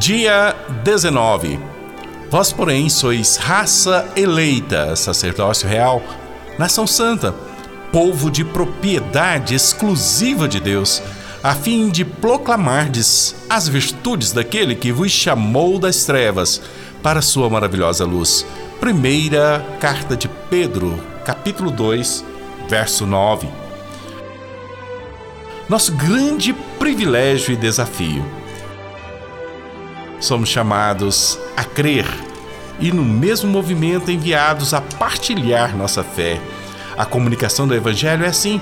Dia 19. Vós, porém, sois raça eleita, sacerdócio real, nação santa, povo de propriedade exclusiva de Deus, a fim de proclamardes as virtudes daquele que vos chamou das trevas para sua maravilhosa luz. Primeira carta de Pedro, capítulo 2, verso 9. Nosso grande privilégio e desafio. Somos chamados a crer e, no mesmo movimento, enviados a partilhar nossa fé. A comunicação do Evangelho é assim: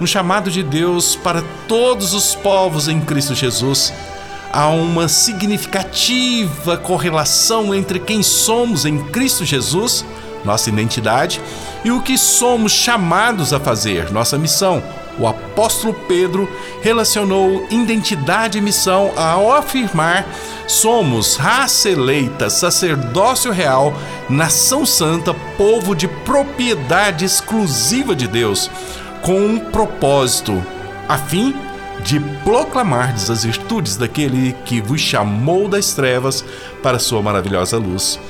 um chamado de Deus para todos os povos em Cristo Jesus há uma significativa correlação entre quem somos em Cristo Jesus, nossa identidade, e o que somos chamados a fazer, nossa missão. O apóstolo Pedro relacionou identidade e missão ao afirmar: somos raça eleita, sacerdócio real, nação santa, povo de propriedade exclusiva de Deus, com um propósito, a fim de proclamardes as virtudes daquele que vos chamou das trevas para sua maravilhosa luz.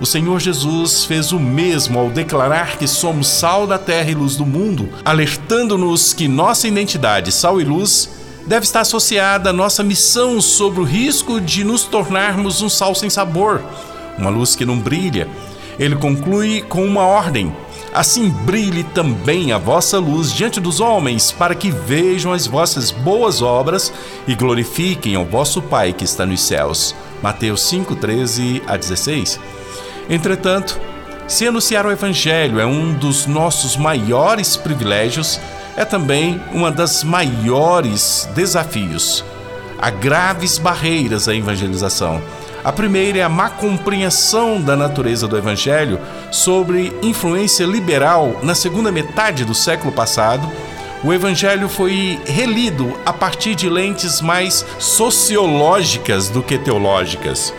O Senhor Jesus fez o mesmo ao declarar que somos sal da terra e luz do mundo, alertando-nos que nossa identidade, sal e luz, deve estar associada à nossa missão sobre o risco de nos tornarmos um sal sem sabor, uma luz que não brilha. Ele conclui com uma ordem: Assim brilhe também a vossa luz diante dos homens, para que vejam as vossas boas obras e glorifiquem ao vosso Pai que está nos céus. Mateus 5, 13 a 16. Entretanto, se anunciar o Evangelho é um dos nossos maiores privilégios, é também uma das maiores desafios. Há graves barreiras à evangelização a primeira é a má compreensão da natureza do Evangelho sobre influência liberal na segunda metade do século passado. O Evangelho foi relido a partir de lentes mais sociológicas do que teológicas.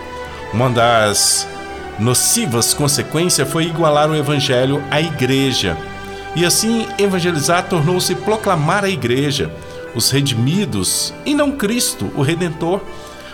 Uma das nocivas consequências foi igualar o Evangelho à Igreja. E assim, evangelizar tornou-se proclamar a Igreja, os redimidos, e não Cristo, o Redentor.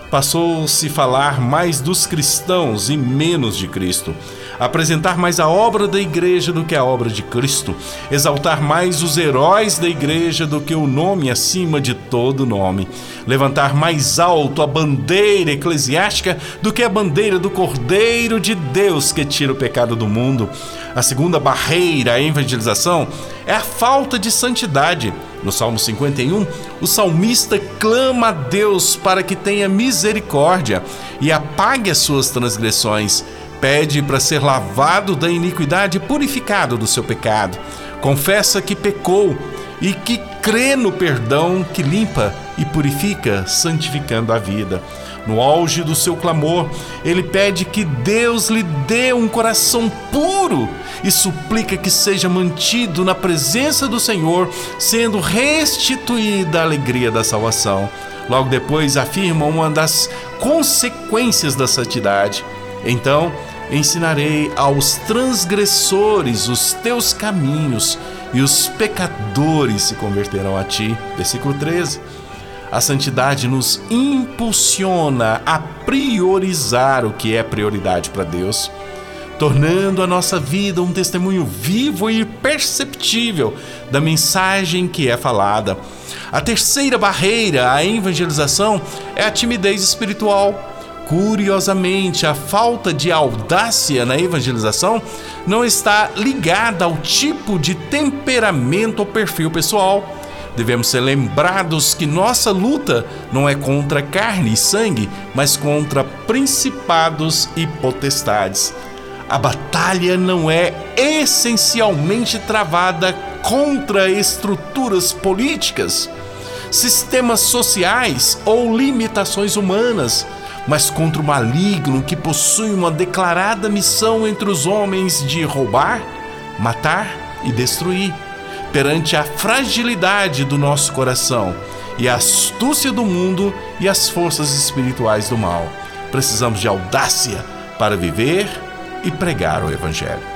Passou-se falar mais dos cristãos e menos de Cristo, apresentar mais a obra da igreja do que a obra de Cristo, exaltar mais os heróis da igreja do que o nome acima de todo nome, levantar mais alto a bandeira eclesiástica do que a bandeira do Cordeiro de Deus que tira o pecado do mundo. A segunda barreira à evangelização é a falta de santidade no Salmo 51, o salmista clama a Deus para que tenha misericórdia e apague as suas transgressões. Pede para ser lavado da iniquidade e purificado do seu pecado. Confessa que pecou e que crê no perdão que limpa e purifica, santificando a vida. No auge do seu clamor, ele pede que Deus lhe dê um coração puro e suplica que seja mantido na presença do Senhor, sendo restituída a alegria da salvação. Logo depois afirma uma das consequências da santidade. Então, ensinarei aos transgressores os teus caminhos e os pecadores se converterão a ti. Versículo 13. A santidade nos impulsiona a priorizar o que é prioridade para Deus, tornando a nossa vida um testemunho vivo e perceptível da mensagem que é falada. A terceira barreira à evangelização é a timidez espiritual. Curiosamente, a falta de audácia na evangelização não está ligada ao tipo de temperamento ou perfil pessoal devemos ser lembrados que nossa luta não é contra carne e sangue, mas contra principados e potestades. A batalha não é essencialmente travada contra estruturas políticas, sistemas sociais ou limitações humanas, mas contra o maligno que possui uma declarada missão entre os homens de roubar, matar e destruir perante a fragilidade do nosso coração e a astúcia do mundo e as forças espirituais do mal. Precisamos de audácia para viver e pregar o Evangelho.